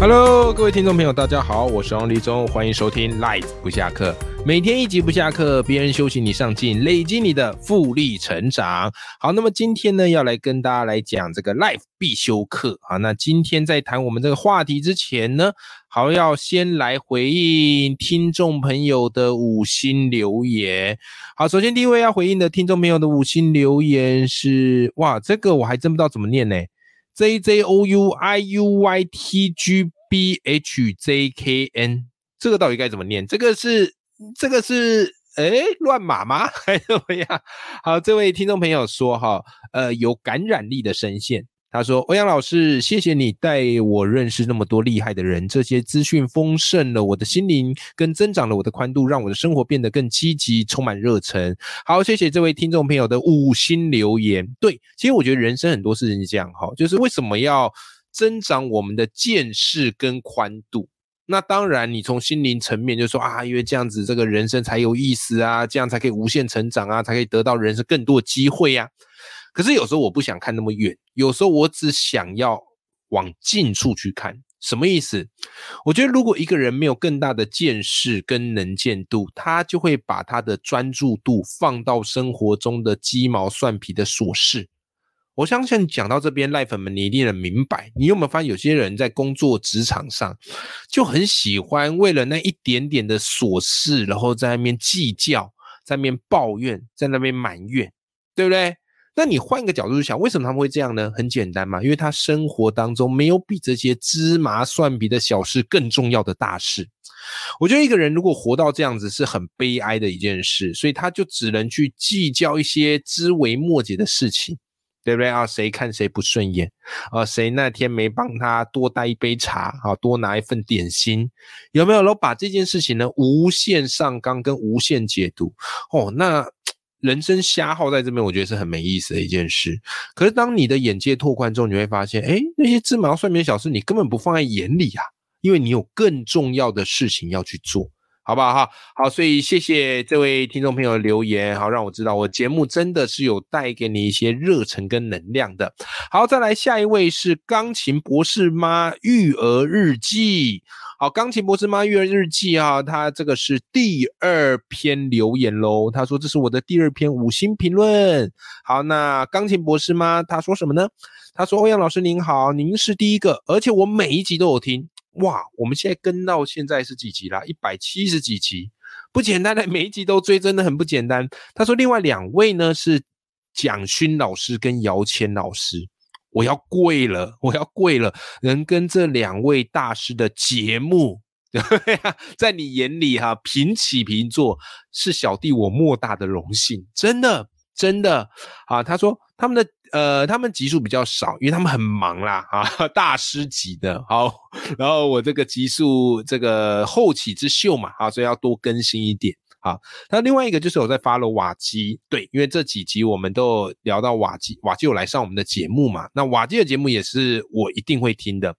Hello，各位听众朋友，大家好，我是王立忠，欢迎收听 Life 不下课，每天一集不下课，别人休息你上进，累积你的复利成长。好，那么今天呢，要来跟大家来讲这个 Life 必修课啊。那今天在谈我们这个话题之前呢，好要先来回应听众朋友的五星留言。好，首先第一位要回应的听众朋友的五星留言是，哇，这个我还真不知道怎么念呢。J J O U I U Y T G B H J K N，这个到底该怎么念？这个是这个是诶乱码吗？还是怎么样？好，这位听众朋友说哈，呃，有感染力的声线。他说：“欧阳老师，谢谢你带我认识那么多厉害的人，这些资讯丰盛了我的心灵，跟增长了我的宽度，让我的生活变得更积极，充满热忱。”好，谢谢这位听众朋友的五星留言。对，其实我觉得人生很多事情是这样哈，就是为什么要增长我们的见识跟宽度？那当然，你从心灵层面就说啊，因为这样子这个人生才有意思啊，这样才可以无限成长啊，才可以得到人生更多机会呀、可是有时候我不想看那么远，有时候我只想要往近处去看。什么意思？我觉得如果一个人没有更大的见识跟能见度，他就会把他的专注度放到生活中的鸡毛蒜皮的琐事。我相信讲到这边，赖粉们你一定能明白。你有没有发现，有些人在工作职场上就很喜欢为了那一点点的琐事，然后在那边计较，在那边抱怨，在那边埋怨，对不对？那你换个角度去想，为什么他们会这样呢？很简单嘛，因为他生活当中没有比这些芝麻蒜皮的小事更重要的大事。我觉得一个人如果活到这样子是很悲哀的一件事，所以他就只能去计较一些枝微末节的事情，对不对啊？谁看谁不顺眼啊？谁那天没帮他多带一杯茶啊？多拿一份点心，有没有？然后把这件事情呢无限上纲跟无限解读哦，那。人生瞎耗在这边，我觉得是很没意思的一件事。可是当你的眼界拓宽之后，你会发现，哎，那些芝麻蒜皮小事，你根本不放在眼里啊，因为你有更重要的事情要去做，好不好？哈，好，所以谢谢这位听众朋友的留言，好，让我知道我节目真的是有带给你一些热忱跟能量的。好，再来下一位是钢琴博士妈育儿日记。好，钢琴博士妈育儿日记啊，他这个是第二篇留言喽。他说这是我的第二篇五星评论。好，那钢琴博士妈他说什么呢？他说欧阳老师您好，您是第一个，而且我每一集都有听。哇，我们现在跟到现在是几集啦？一百七十几集，不简单的，每一集都追，真的很不简单。他说另外两位呢是蒋勋老师跟姚谦老师。我要跪了，我要跪了！能跟这两位大师的节目，对啊，在你眼里哈、平起平坐，是小弟我莫大的荣幸，真的，真的啊！他说他们的呃，他们集数比较少，因为他们很忙啦啊，大师级的好，然后我这个集数这个后起之秀嘛啊，所以要多更新一点。好，那另外一个就是我在发了瓦基，对，因为这几集我们都聊到瓦基，瓦基有来上我们的节目嘛，那瓦基的节目也是我一定会听的。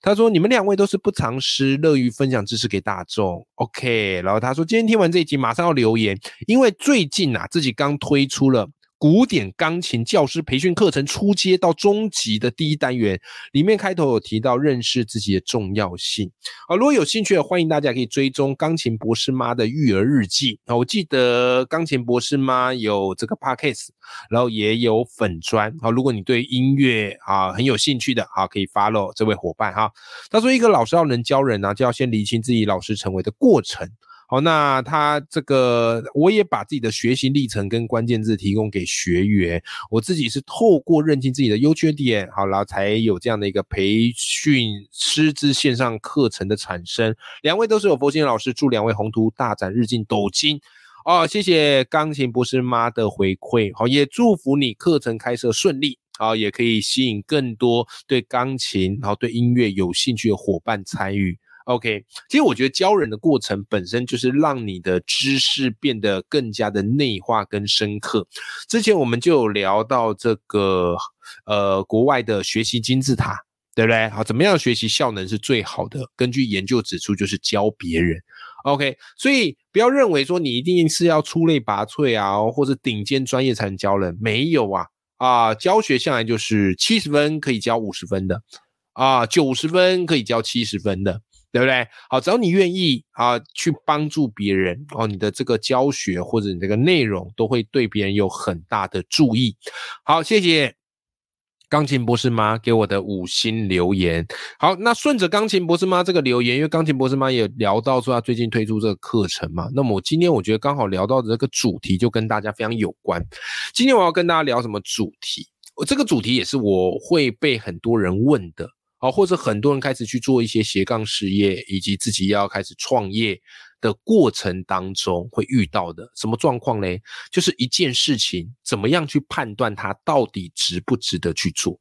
他说你们两位都是不藏私，乐于分享知识给大众。OK，然后他说今天听完这一集马上要留言，因为最近啊自己刚推出了。古典钢琴教师培训课程初阶到中级的第一单元，里面开头有提到认识自己的重要性。啊，如果有兴趣的，欢迎大家可以追踪钢琴博士妈的育儿日记。啊，我记得钢琴博士妈有这个 podcast，然后也有粉砖。好，如果你对音乐啊很有兴趣的，好可以 follow 这位伙伴哈。他说，一个老师要能教人呢、就要先理清自己老师成为的过程。好，那他这个我也把自己的学习历程跟关键字提供给学员，我自己是透过认清自己的优缺点，好，然后才有这样的一个培训师资线上课程的产生。两位都是有佛心老师，祝两位宏图大展，日进斗金。哦，谢谢钢琴博士妈的回馈，好，也祝福你课程开设顺利，好，也可以吸引更多对钢琴，然后对音乐有兴趣的伙伴参与。OK，其实我觉得教人的过程本身就是让你的知识变得更加的内化跟深刻。之前我们就有聊到这个呃国外的学习金字塔，对不对？好，怎么样学习效能是最好的？根据研究指出，就是教别人。OK，所以不要认为说你一定是要出类拔萃啊，或者顶尖专业才能教人，没有啊啊，教学向来就是七十分可以教五十分的啊，九十分可以教七十分的。对不对？好，只要你愿意啊，去帮助别人哦，你的这个教学或者你这个内容都会对别人有很大的注意。好，谢谢钢琴博士妈给我的五星留言。好，那顺着钢琴博士妈这个留言，因为钢琴博士妈也聊到说他最近推出这个课程嘛，那么我今天我觉得刚好聊到的这个主题就跟大家非常有关。今天我要跟大家聊什么主题？我这个主题也是我会被很多人问的。哦，或者很多人开始去做一些斜杠事业，以及自己要开始创业的过程当中会遇到的什么状况呢？就是一件事情怎么样去判断它到底值不值得去做？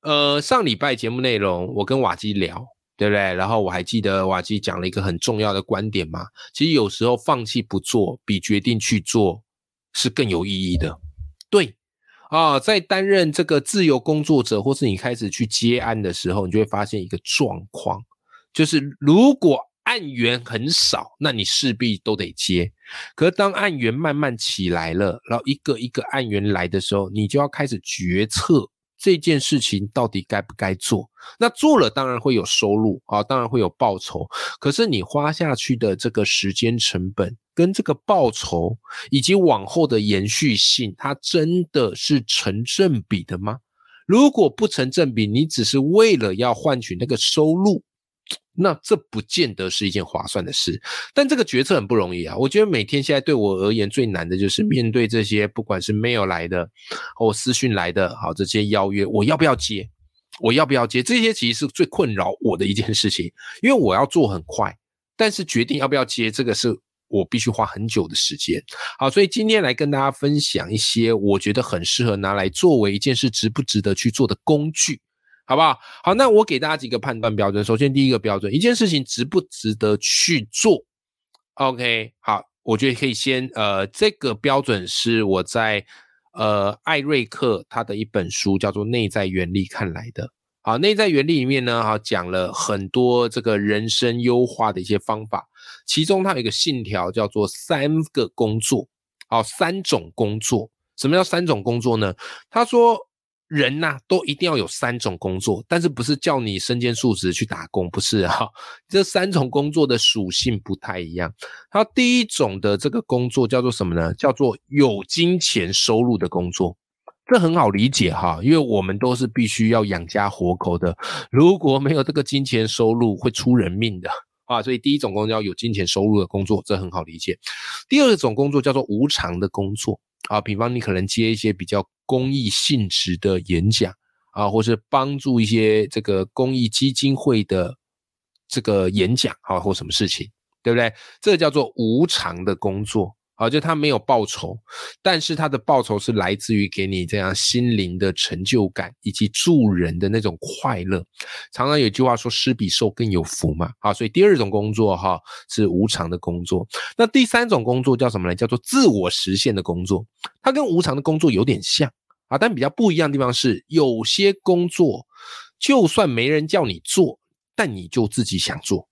呃，上礼拜节目内容我跟瓦基聊，对不对？然后我还记得瓦基讲了一个很重要的观点嘛，其实有时候放弃不做，比决定去做是更有意义的。对。啊，在担任这个自由工作者，或是你开始去接案的时候，你就会发现一个状况，就是如果案源很少，那你势必都得接。可是当案源慢慢起来了，然后一个一个案源来的时候，你就要开始决策。这件事情到底该不该做？那做了当然会有收入啊，当然会有报酬。可是你花下去的这个时间成本跟这个报酬，以及往后的延续性，它真的是成正比的吗？如果不成正比，你只是为了要换取那个收入。那这不见得是一件划算的事，但这个决策很不容易啊！我觉得每天现在对我而言最难的就是面对这些不管是 mail 来的或私讯来的，好这些邀约，我要不要接？我要不要接？这些其实是最困扰我的一件事情，因为我要做很快，但是决定要不要接，这个是我必须花很久的时间。好，所以今天来跟大家分享一些我觉得很适合拿来作为一件事值不值得去做的工具。好不好？好，那我给大家几个判断标准。首先，第一个标准，一件事情值不值得去做？OK，好，我觉得可以先，呃，这个标准是我在呃艾瑞克他的一本书叫做《内在原理》看来的。好，《内在原理》里面呢，哈，讲了很多这个人生优化的一些方法，其中它有一个信条叫做三个工作，好，三种工作。什么叫三种工作呢？他说。人呐，都一定要有三种工作，但是不是叫你身兼数职去打工，不是哈。这三种工作的属性不太一样。它第一种的这个工作叫做什么呢？叫做有金钱收入的工作。这很好理解哈，因为我们都是必须要养家活口的。如果没有这个金钱收入，会出人命的啊。所以第一种工作要有金钱收入的工作，这很好理解。第二种工作叫做无偿的工作。啊，比方你可能接一些比较公益性质的演讲啊，或是帮助一些这个公益基金会的这个演讲啊，或什么事情，对不对？这叫做无偿的工作。好，就他没有报酬，但是他的报酬是来自于给你这样心灵的成就感以及助人的那种快乐。常常有句话说“施比受更有福”嘛。好，所以第二种工作哈是无偿的工作。那第三种工作叫什么呢？叫做自我实现的工作。它跟无偿的工作有点像啊，但比较不一样的地方是，有些工作就算没人叫你做，但你就自己想做。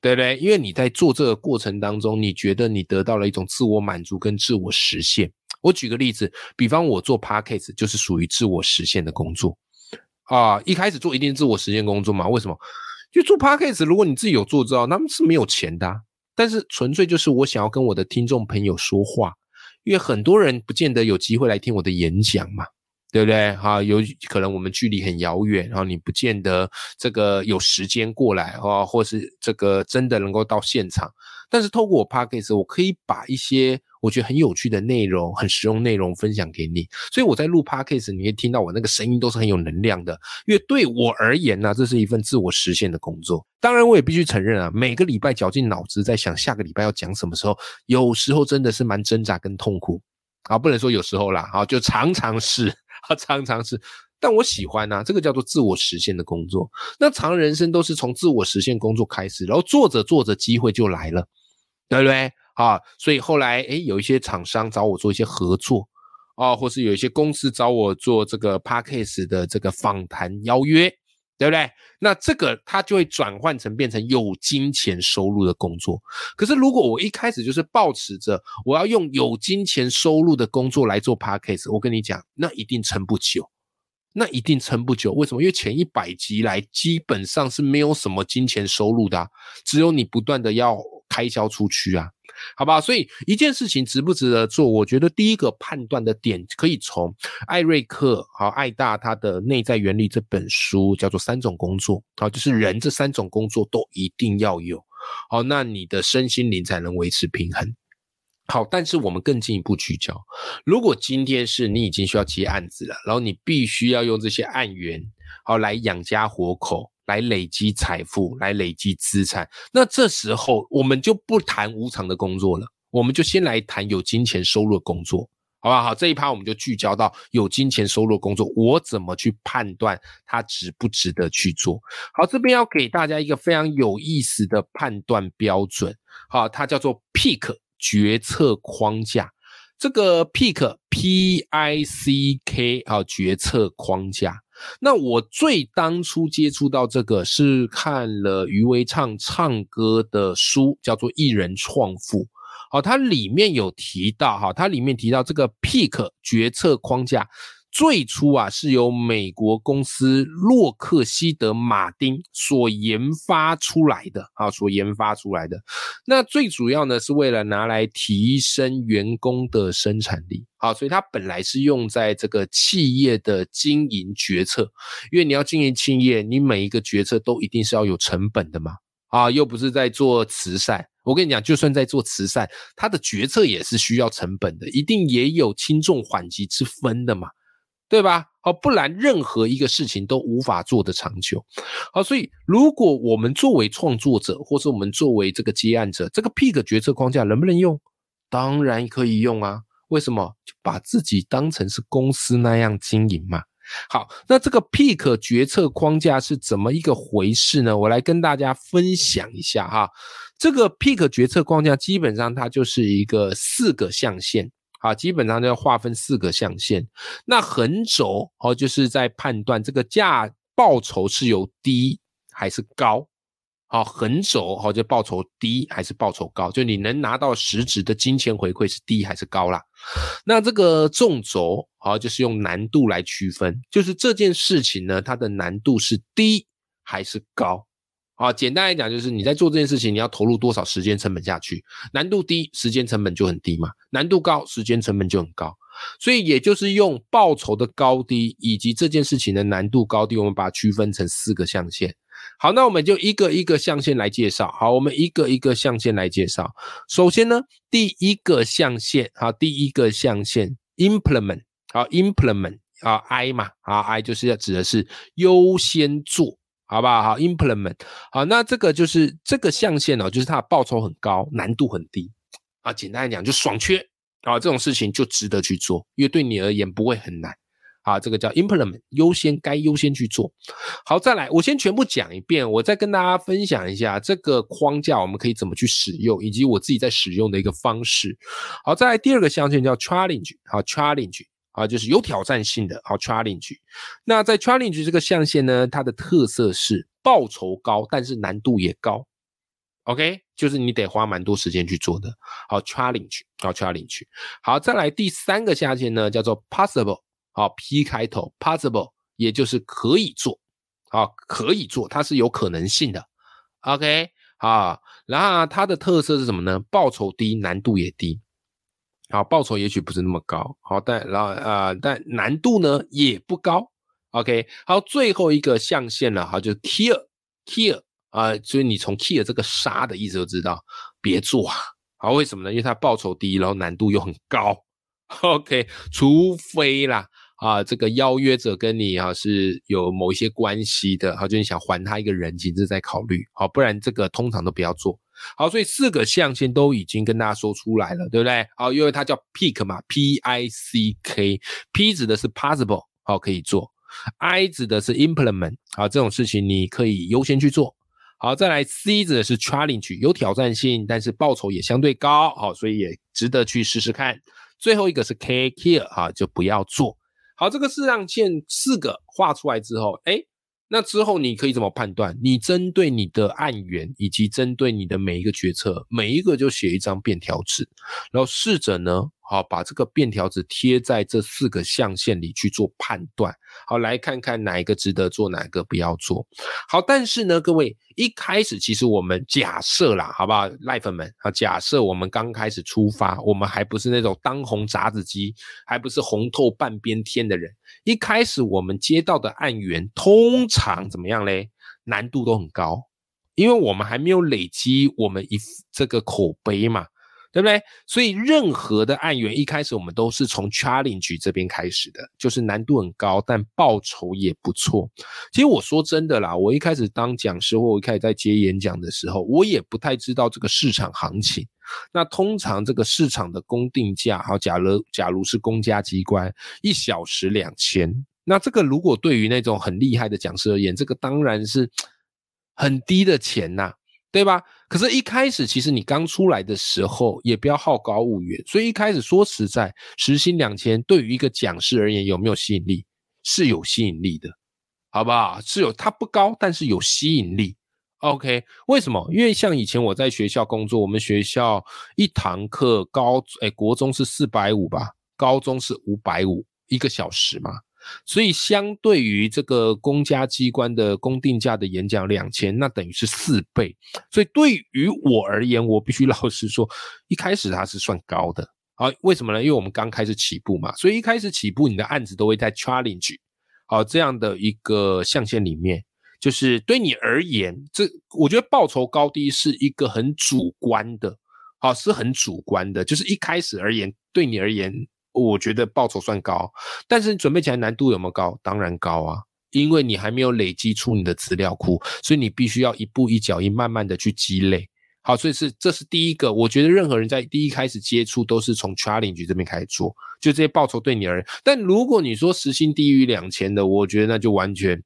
对不对？因为你在做这个过程当中，你觉得你得到了一种自我满足跟自我实现。我举个例子，比方我做 podcast 就是属于自我实现的工作啊。一开始做一定自我实现工作嘛？为什么？就做 podcast，如果你自己有做知道，他们是没有钱的，但是纯粹就是我想要跟我的听众朋友说话，因为很多人不见得有机会来听我的演讲嘛。对不对？哈，有可能我们距离很遥远，然后你不见得这个有时间过来啊，或是这个真的能够到现场。但是透过我 p a c k a g e 我可以把一些我觉得很有趣的内容、很实用内容分享给你。所以我在录 p a c k a g e 你可以听到我那个声音都是很有能量的。因为对我而言呢，这是一份自我实现的工作。当然，我也必须承认啊，每个礼拜绞尽脑汁在想下个礼拜要讲什么时候，有时候真的是蛮挣扎跟痛苦啊，不能说有时候啦，啊，就常常是。他常常是但我喜欢呐，这个叫做自我实现的工作。那常人生都是从自我实现工作开始，然后做着做着机会就来了，对不对？啊，所以后来诶，有一些厂商找我做一些合作啊，或是有一些公司找我做这个 p a c k a g e 的这个访谈邀约，对不对？那这个它就会转换成变成有金钱收入的工作。可是如果我一开始就是抱持着我要用有金钱收入的工作来做 p a c k a g e 我跟你讲，那一定撑不久。那一定撑不久，为什么？因为前一百集来基本上是没有什么金钱收入的，只有你不断的要开销出去啊，好吧？所以一件事情值不值得做，我觉得第一个判断的点可以从艾瑞克好艾大他的内在原理这本书叫做三种工作，好，就是人这三种工作都一定要有，好，那你的身心灵才能维持平衡。好，但是我们更进一步聚焦。如果今天是你已经需要接案子了，然后你必须要用这些案源，好来养家活口，来累积财富，来累积资产，那这时候我们就不谈无偿的工作了，我们就先来谈有金钱收入的工作，好不好？好，这一趴我们就聚焦到有金钱收入的工作，我怎么去判断它值不值得去做？好，这边要给大家一个非常有意思的判断标准，好，它叫做 Peak。决策框架，这个 pick p i c k 啊，决策框架。那我最当初接触到这个是看了余威畅唱歌的书，叫做《艺人创富》。好，它里面有提到哈，它里面提到这个 pick 决策框架。最初啊，是由美国公司洛克希德马丁所研发出来的啊，所研发出来的。那最主要呢，是为了拿来提升员工的生产力啊，所以它本来是用在这个企业的经营决策，因为你要经营企业，你每一个决策都一定是要有成本的嘛啊，又不是在做慈善。我跟你讲，就算在做慈善，它的决策也是需要成本的，一定也有轻重缓急之分的嘛。对吧？好，不然任何一个事情都无法做得长久。好，所以如果我们作为创作者，或是我们作为这个接案者，这个 Pick 决策框架能不能用？当然可以用啊。为什么？就把自己当成是公司那样经营嘛。好，那这个 Pick 决策框架是怎么一个回事呢？我来跟大家分享一下哈。这个 Pick 决策框架基本上它就是一个四个象限。啊，基本上就要划分四个象限。那横轴哦，就是在判断这个价报酬是由低还是高。好，横轴哦，就报酬低还是报酬高，就你能拿到实质的金钱回馈是低还是高啦。那这个纵轴好，就是用难度来区分，就是这件事情呢，它的难度是低还是高。啊，简单来讲就是你在做这件事情，你要投入多少时间成本下去？难度低，时间成本就很低嘛；难度高，时间成本就很高。所以也就是用报酬的高低以及这件事情的难度高低，我们把它区分成四个象限。好，那我们就一个一个象限来介绍。好，我们一个一个象限来介绍。首先呢，第一个象限，好，第一个象限，implement，好，implement，啊，I 嘛，啊，I 就是要指的是优先做。好不好？好，implement 好，那这个就是这个象限哦，就是它的报酬很高，难度很低啊。简单来讲，就爽缺啊，这种事情就值得去做，因为对你而言不会很难啊。这个叫 implement 优先，该优先去做。好，再来，我先全部讲一遍，我再跟大家分享一下这个框架我们可以怎么去使用，以及我自己在使用的一个方式。好，再来第二个象限叫 challenge，好，challenge。啊，就是有挑战性的，好，challenge。那在 challenge 这个象限呢，它的特色是报酬高，但是难度也高。OK，就是你得花蛮多时间去做的。好，challenge，好，challenge。好，再来第三个象限呢，叫做 possible，好，P 开头，possible，也就是可以做，好，可以做，它是有可能性的。OK，好，然后它的特色是什么呢？报酬低，难度也低。好，报酬也许不是那么高，好，但然后呃，但难度呢也不高，OK，好，最后一个象限了，好，就 kill，kill 啊，所以你从 kill 这个杀的意思就知道，别做啊，好，为什么呢？因为它报酬低，然后难度又很高，OK，除非啦，啊，这个邀约者跟你啊是有某一些关系的，好，就你想还他一个人情，这在考虑，好，不然这个通常都不要做。好，所以四个象限都已经跟大家说出来了，对不对？好，因为它叫 pick 嘛，P I C K，P 指的是 possible，好，可以做。，I 指的是 implement，好，这种事情你可以优先去做。好，再来 C 指的是 challenge，有挑战性，但是报酬也相对高，好，所以也值得去试试看。最后一个是 K，care，啊，就不要做。好，这个四象限四个画出来之后，哎。那之后你可以怎么判断？你针对你的案源以及针对你的每一个决策，每一个就写一张便条纸，然后试着呢，好把这个便条纸贴在这四个象限里去做判断。好，来看看哪一个值得做，哪一个不要做。好，但是呢，各位一开始其实我们假设啦，好不好，赖粉们啊，假设我们刚开始出发，我们还不是那种当红炸子鸡，还不是红透半边天的人。一开始我们接到的案源通常怎么样嘞？难度都很高，因为我们还没有累积我们一这个口碑嘛，对不对？所以任何的案源一开始我们都是从 challenge 这边开始的，就是难度很高，但报酬也不错。其实我说真的啦，我一开始当讲师或我一开始在接演讲的时候，我也不太知道这个市场行情。那通常这个市场的公定价，好，假如假如是公家机关，一小时两千，那这个如果对于那种很厉害的讲师而言，这个当然是很低的钱呐，对吧？可是，一开始其实你刚出来的时候，也不要好高骛远，所以一开始说实在，时薪两千，对于一个讲师而言，有没有吸引力？是有吸引力的，好不好？是有，它不高，但是有吸引力。OK，为什么？因为像以前我在学校工作，我们学校一堂课高，哎，国中是四百五吧，高中是五百五一个小时嘛，所以相对于这个公家机关的公定价的演讲两千，那等于是四倍。所以对于我而言，我必须老实说，一开始它是算高的。好，为什么呢？因为我们刚开始起步嘛，所以一开始起步，你的案子都会在 challenge 好这样的一个象限里面。就是对你而言，这我觉得报酬高低是一个很主观的，好是很主观的。就是一开始而言，对你而言，我觉得报酬算高，但是你准备起来难度有没有高？当然高啊，因为你还没有累积出你的资料库，所以你必须要一步一脚印，慢慢的去积累。好，所以是这是第一个，我觉得任何人在第一开始接触都是从 challenge 这边开始做，就这些报酬对你而言。但如果你说时薪低于两千的，我觉得那就完全。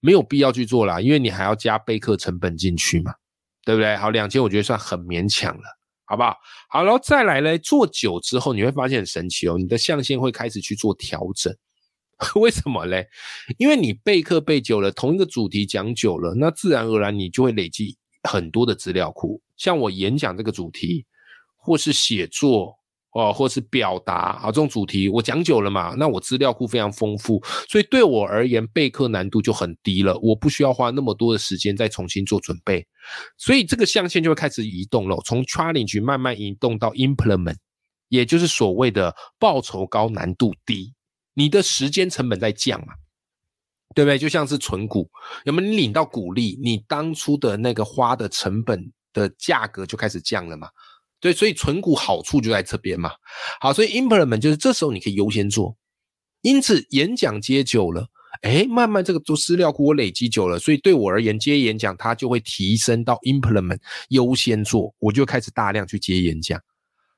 没有必要去做啦，因为你还要加备课成本进去嘛，对不对？好，两千我觉得算很勉强了，好不好？好，然后再来呢，做久之后你会发现很神奇哦，你的象限会开始去做调整。为什么嘞？因为你备课备久了，同一个主题讲久了，那自然而然你就会累积很多的资料库。像我演讲这个主题，或是写作。哦，或是表达啊，这种主题我讲久了嘛，那我资料库非常丰富，所以对我而言备课难度就很低了，我不需要花那么多的时间再重新做准备，所以这个象限就会开始移动了，从 challenge 慢慢移动到 implement，也就是所谓的报酬高难度低，你的时间成本在降嘛，对不对？就像是存股，有没有你领到股利，你当初的那个花的成本的价格就开始降了嘛？对，所以存股好处就在这边嘛。好，所以 implement 就是这时候你可以优先做。因此演讲接久了，哎，慢慢这个做资料库我累积久了，所以对我而言接演讲它就会提升到 implement 优先做，我就开始大量去接演讲。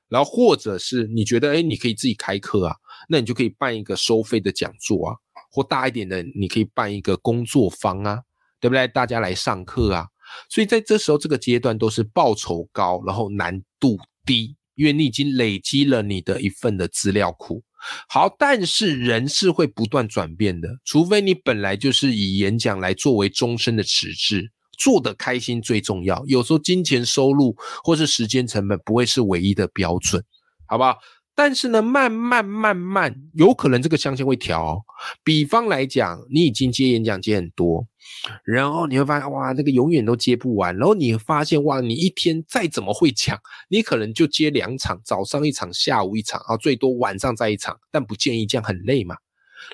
然后或者是你觉得哎，你可以自己开课啊，那你就可以办一个收费的讲座啊，或大一点的你可以办一个工作坊啊，对不对？大家来上课啊。所以在这时候，这个阶段都是报酬高，然后难度低，因为你已经累积了你的一份的资料库。好，但是人是会不断转变的，除非你本来就是以演讲来作为终身的实质，做的开心最重要。有时候金钱收入或是时间成本不会是唯一的标准，好不好？但是呢，慢慢慢慢，有可能这个象限会调。比方来讲，你已经接演讲接很多，然后你会发现，哇，那个永远都接不完。然后你发现，哇，你一天再怎么会讲，你可能就接两场，早上一场，下午一场，啊，最多晚上再一场。但不建议这样，很累嘛。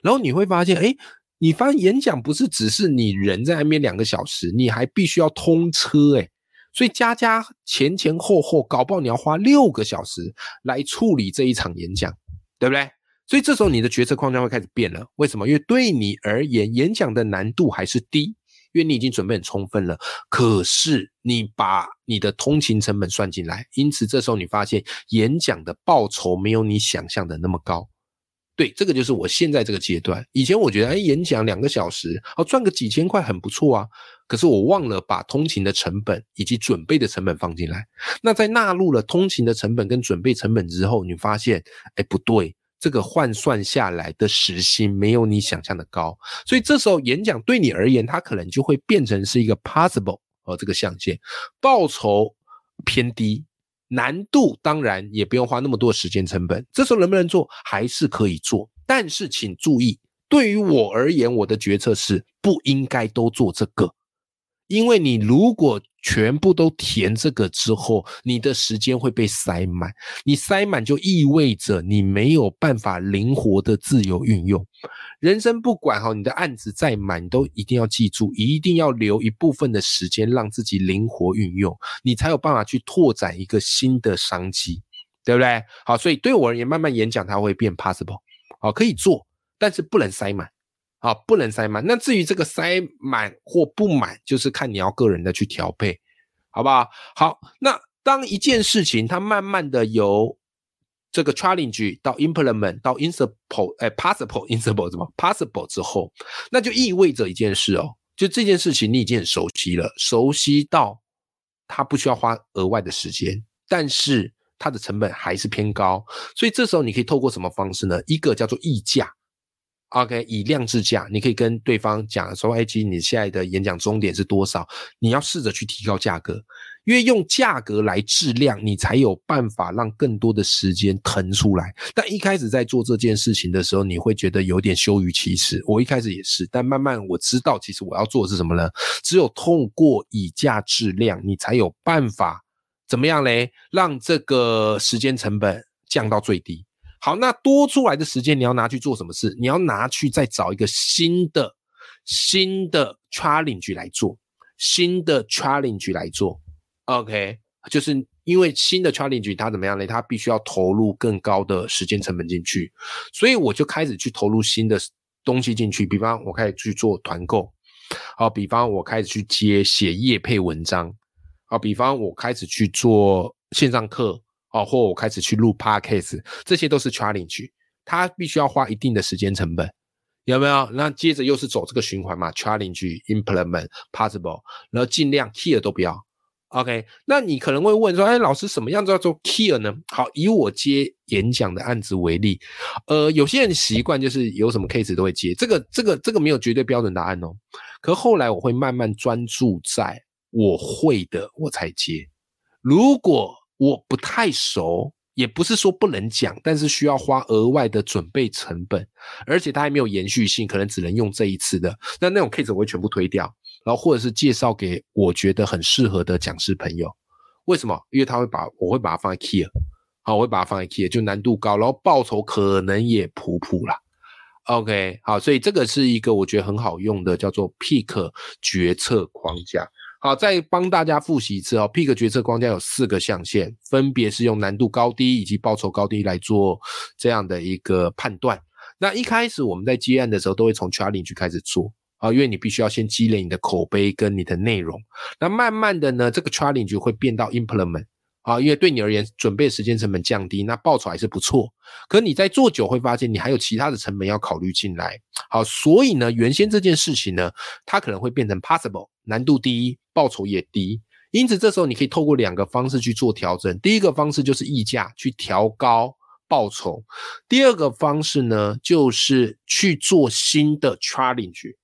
然后你会发现，哎，你发现演讲不是只是你人在那边两个小时，你还必须要通车，哎。所以加加前前后后，搞不好你要花六个小时来处理这一场演讲，对不对？所以这时候你的决策框架会开始变了。为什么？因为对你而言，演讲的难度还是低，因为你已经准备很充分了。可是你把你的通勤成本算进来，因此这时候你发现演讲的报酬没有你想象的那么高。对，这个就是我现在这个阶段。以前我觉得，哎，演讲两个小时，哦，赚个几千块很不错啊。可是我忘了把通勤的成本以及准备的成本放进来。那在纳入了通勤的成本跟准备成本之后，你发现，哎，不对，这个换算下来的时薪没有你想象的高。所以这时候演讲对你而言，它可能就会变成是一个 possible 哦，这个象限，报酬偏低。难度当然也不用花那么多时间成本，这时候能不能做还是可以做，但是请注意，对于我而言，我的决策是不应该都做这个。因为你如果全部都填这个之后，你的时间会被塞满，你塞满就意味着你没有办法灵活的自由运用。人生不管哈，你的案子再满，你都一定要记住，一定要留一部分的时间让自己灵活运用，你才有办法去拓展一个新的商机，对不对？好，所以对我而言，慢慢演讲它会变 possible，好，可以做，但是不能塞满。啊，不能塞满。那至于这个塞满或不满，就是看你要个人的去调配，好不好？好，那当一件事情它慢慢的由这个 challenge 到 implement 到 insupport，哎，possible insupport 什么 possible 之后，那就意味着一件事哦，就这件事情你已经很熟悉了，熟悉到它不需要花额外的时间，但是它的成本还是偏高，所以这时候你可以透过什么方式呢？一个叫做溢价。OK，以量制价，你可以跟对方讲说：“哎，其实你现在的演讲终点是多少？你要试着去提高价格，因为用价格来质量，你才有办法让更多的时间腾出来。但一开始在做这件事情的时候，你会觉得有点羞于启齿。我一开始也是，但慢慢我知道，其实我要做的是什么呢？只有透过以价质量，你才有办法怎么样嘞？让这个时间成本降到最低。”好，那多出来的时间你要拿去做什么事？你要拿去再找一个新的新的 challenge 来做，新的 challenge 来做。OK，就是因为新的 challenge 它怎么样呢？它必须要投入更高的时间成本进去，所以我就开始去投入新的东西进去。比方我开始去做团购，好，比方我开始去接写业配文章，好，比方我开始去做线上课。哦，或我开始去录 podcast，这些都是 challenge，它必须要花一定的时间成本，有没有？那接着又是走这个循环嘛？challenge implement possible，然后尽量 key 都不要。OK，那你可能会问说，哎，老师什么样叫做 key 呢？好，以我接演讲的案子为例，呃，有些人习惯就是有什么 case 都会接，这个这个这个没有绝对标准答案哦。可后来我会慢慢专注在我会的，我才接。如果我不太熟，也不是说不能讲，但是需要花额外的准备成本，而且它还没有延续性，可能只能用这一次的。那那种 case 我会全部推掉，然后或者是介绍给我觉得很适合的讲师朋友。为什么？因为他会把我会把它放在 key，好，我会把它放在 key，就难度高，然后报酬可能也普普啦。OK，好，所以这个是一个我觉得很好用的，叫做 pick 决策框架。好，再帮大家复习一次哦。Pick 决策框架有四个象限，分别是用难度高低以及报酬高低来做这样的一个判断。那一开始我们在接案的时候，都会从 challenge 开始做啊，因为你必须要先积累你的口碑跟你的内容。那慢慢的呢，这个 challenge 会变到 implement 啊，因为对你而言，准备时间成本降低，那报酬还是不错。可你在做久会发现，你还有其他的成本要考虑进来。好，所以呢，原先这件事情呢，它可能会变成 possible，难度低。报酬也低，因此这时候你可以透过两个方式去做调整。第一个方式就是溢价去调高报酬，第二个方式呢就是去做新的 challenge。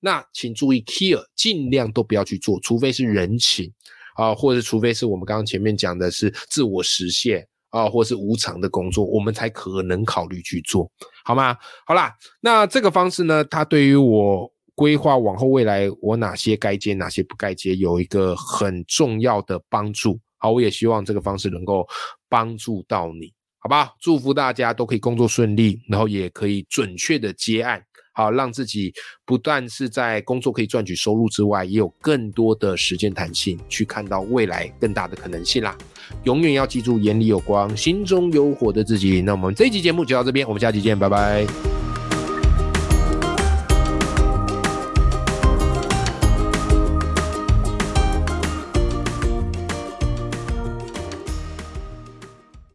那请注意，care 尽量都不要去做，除非是人情啊，或者除非是我们刚刚前面讲的是自我实现啊，或是无偿的工作，我们才可能考虑去做，好吗？好啦，那这个方式呢，它对于我。规划往后未来，我哪些该接，哪些不该接，有一个很重要的帮助。好，我也希望这个方式能够帮助到你，好吧？祝福大家都可以工作顺利，然后也可以准确的接案，好，让自己不但是在工作可以赚取收入之外，也有更多的时间弹性，去看到未来更大的可能性啦。永远要记住，眼里有光，心中有火的自己。那我们这一期节目就到这边，我们下期见，拜拜。